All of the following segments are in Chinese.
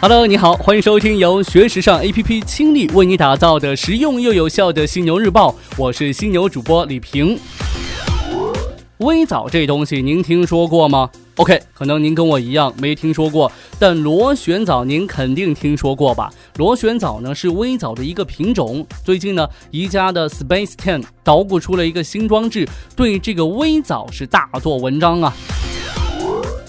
Hello，你好，欢迎收听由学时尚 APP 倾力为你打造的实用又有效的犀牛日报，我是犀牛主播李平。微藻这东西您听说过吗？OK，可能您跟我一样没听说过，但螺旋藻您肯定听说过吧？螺旋藻呢是微藻的一个品种。最近呢，宜家的 Space Ten 捣鼓出了一个新装置，对这个微藻是大做文章啊。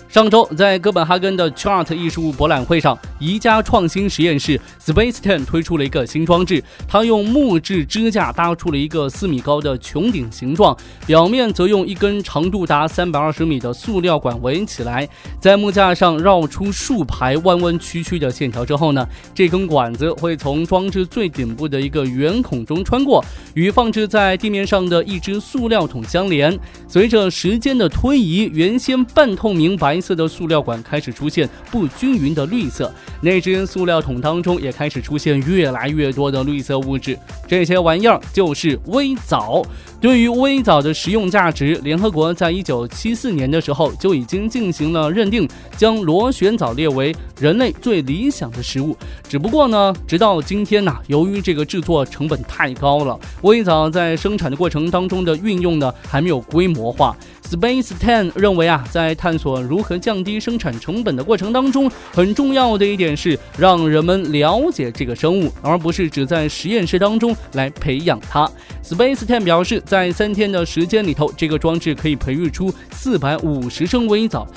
上周在哥本哈根的 Chart 艺术博览会上，宜家创新实验室 Space Ten 推出了一个新装置。它用木质支架搭出了一个四米高的穹顶形状，表面则用一根长度达三百二十米的塑料管围起来。在木架上绕出数排弯弯曲曲的线条之后呢，这根管子会从装置最顶部的一个圆孔中穿过，与放置在地面上的一只塑料桶相连。随着时间的推移，原先半透明白。色的塑料管开始出现不均匀的绿色，那只塑料桶当中也开始出现越来越多的绿色物质。这些玩意儿就是微藻。对于微藻的食用价值，联合国在一九七四年的时候就已经进行了认定，将螺旋藻列为人类最理想的食物。只不过呢，直到今天呢，由于这个制作成本太高了，微藻在生产的过程当中的运用呢还没有规模化。Space Ten 认为啊，在探索如何降低生产成本的过程当中，很重要的一点是让人们了解这个生物，而不是只在实验室当中来培养它。Space Ten 表示，在三天的时间里头，这个装置可以培育出四百五十升微藻。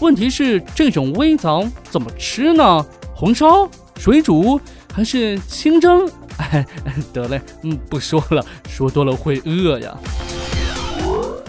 问题是，这种微藻怎么吃呢？红烧、水煮还是清蒸？哎，得嘞，嗯，不说了，说多了会饿呀。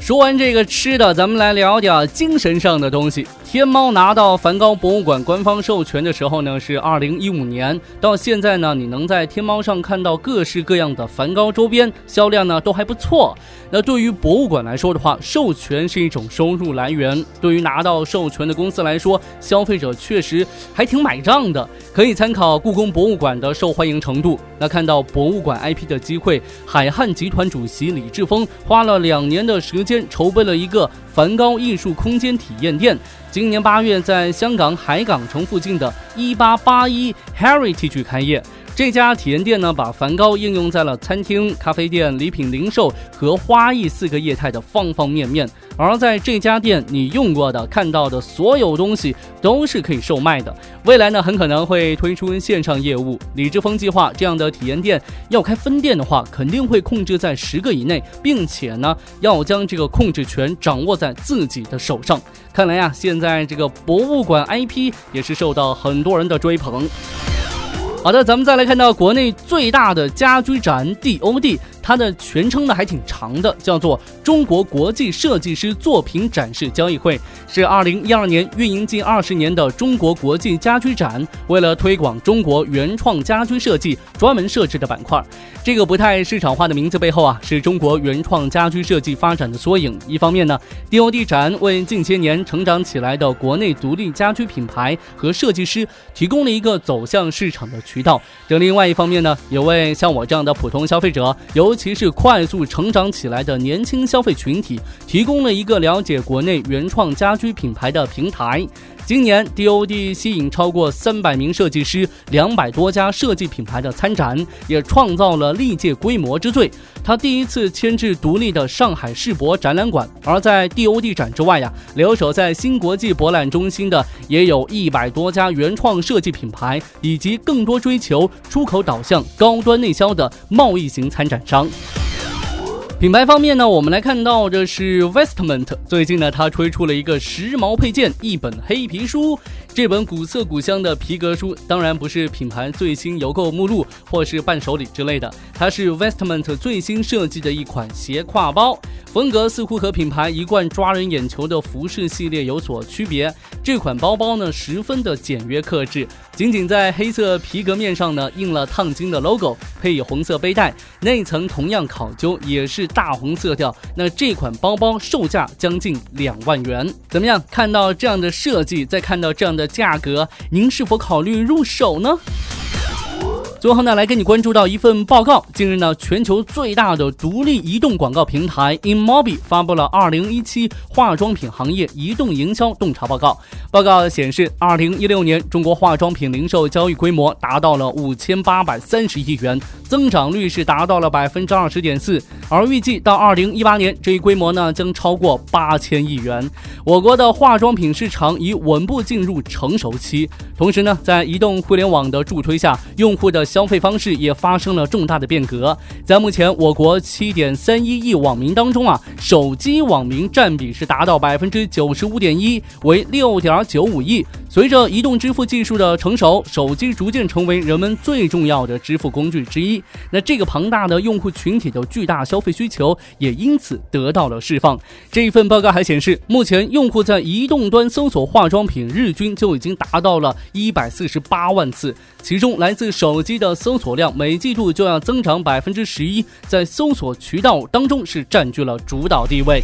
说完这个吃的，咱们来聊点精神上的东西。天猫拿到梵高博物馆官方授权的时候呢，是二零一五年。到现在呢，你能在天猫上看到各式各样的梵高周边，销量呢都还不错。那对于博物馆来说的话，授权是一种收入来源。对于拿到授权的公司来说，消费者确实还挺买账的。可以参考故宫博物馆的受欢迎程度。那看到博物馆 IP 的机会，海汉集团主席李志峰花了两年的时间筹备了一个梵高艺术空间体验店。今年八月，在香港海港城附近的一八八一 Heritage 开业。这家体验店呢，把梵高应用在了餐厅、咖啡店、礼品零售和花艺四个业态的方方面面。而在这家店，你用过的、看到的所有东西都是可以售卖的。未来呢，很可能会推出线上业务。李志峰计划这样的体验店要开分店的话，肯定会控制在十个以内，并且呢，要将这个控制权掌握在自己的手上。看来呀，现在这个博物馆 IP 也是受到很多人的追捧。好的，咱们再来看到国内最大的家居展 DOD。它的全称呢还挺长的，叫做中国国际设计师作品展示交易会，是二零一二年运营近二十年的中国国际家居展。为了推广中国原创家居设计，专门设置的板块。这个不太市场化的名字背后啊，是中国原创家居设计发展的缩影。一方面呢，DOD 展为近些年成长起来的国内独立家居品牌和设计师提供了一个走向市场的渠道；这另外一方面呢，也为像我这样的普通消费者由尤其是快速成长起来的年轻消费群体，提供了一个了解国内原创家居品牌的平台。今年，DOD 吸引超过三百名设计师、两百多家设计品牌的参展，也创造了历届规模之最。他第一次迁至独立的上海世博展览馆。而在 DOD 展之外呀，留守在新国际博览中心的也有一百多家原创设计品牌，以及更多追求出口导向、高端内销的贸易型参展商。品牌方面呢，我们来看到这是 Westment 最近呢，它推出了一个时髦配件，一本黑皮书。这本古色古香的皮革书，当然不是品牌最新邮购目录或是伴手礼之类的，它是 Vestment 最新设计的一款斜挎包，风格似乎和品牌一贯抓人眼球的服饰系列有所区别。这款包包呢，十分的简约克制，仅仅在黑色皮革面上呢印了烫金的 logo，配以红色背带，内层同样考究，也是大红色调。那这款包包售价将近两万元，怎么样？看到这样的设计，再看到这样的。价格，您是否考虑入手呢？最后呢，来跟你关注到一份报告。近日呢，全球最大的独立移动广告平台 InMobi 发布了二零一七化妆品行业移动营销洞察报告。报告显示，二零一六年中国化妆品零售交易规模达到了五千八百三十亿元，增长率是达到了百分之二十点四。而预计到二零一八年，这一规模呢将超过八千亿元。我国的化妆品市场已稳步进入成熟期。同时呢，在移动互联网的助推下，用户的消费方式也发生了重大的变革。在目前我国七点三一亿网民当中啊，手机网民占比是达到百分之九十五点一，为六点九五亿。随着移动支付技术的成熟，手机逐渐成为人们最重要的支付工具之一。那这个庞大的用户群体的巨大消消费需求也因此得到了释放。这一份报告还显示，目前用户在移动端搜索化妆品日均就已经达到了一百四十八万次，其中来自手机的搜索量每季度就要增长百分之十一，在搜索渠道当中是占据了主导地位。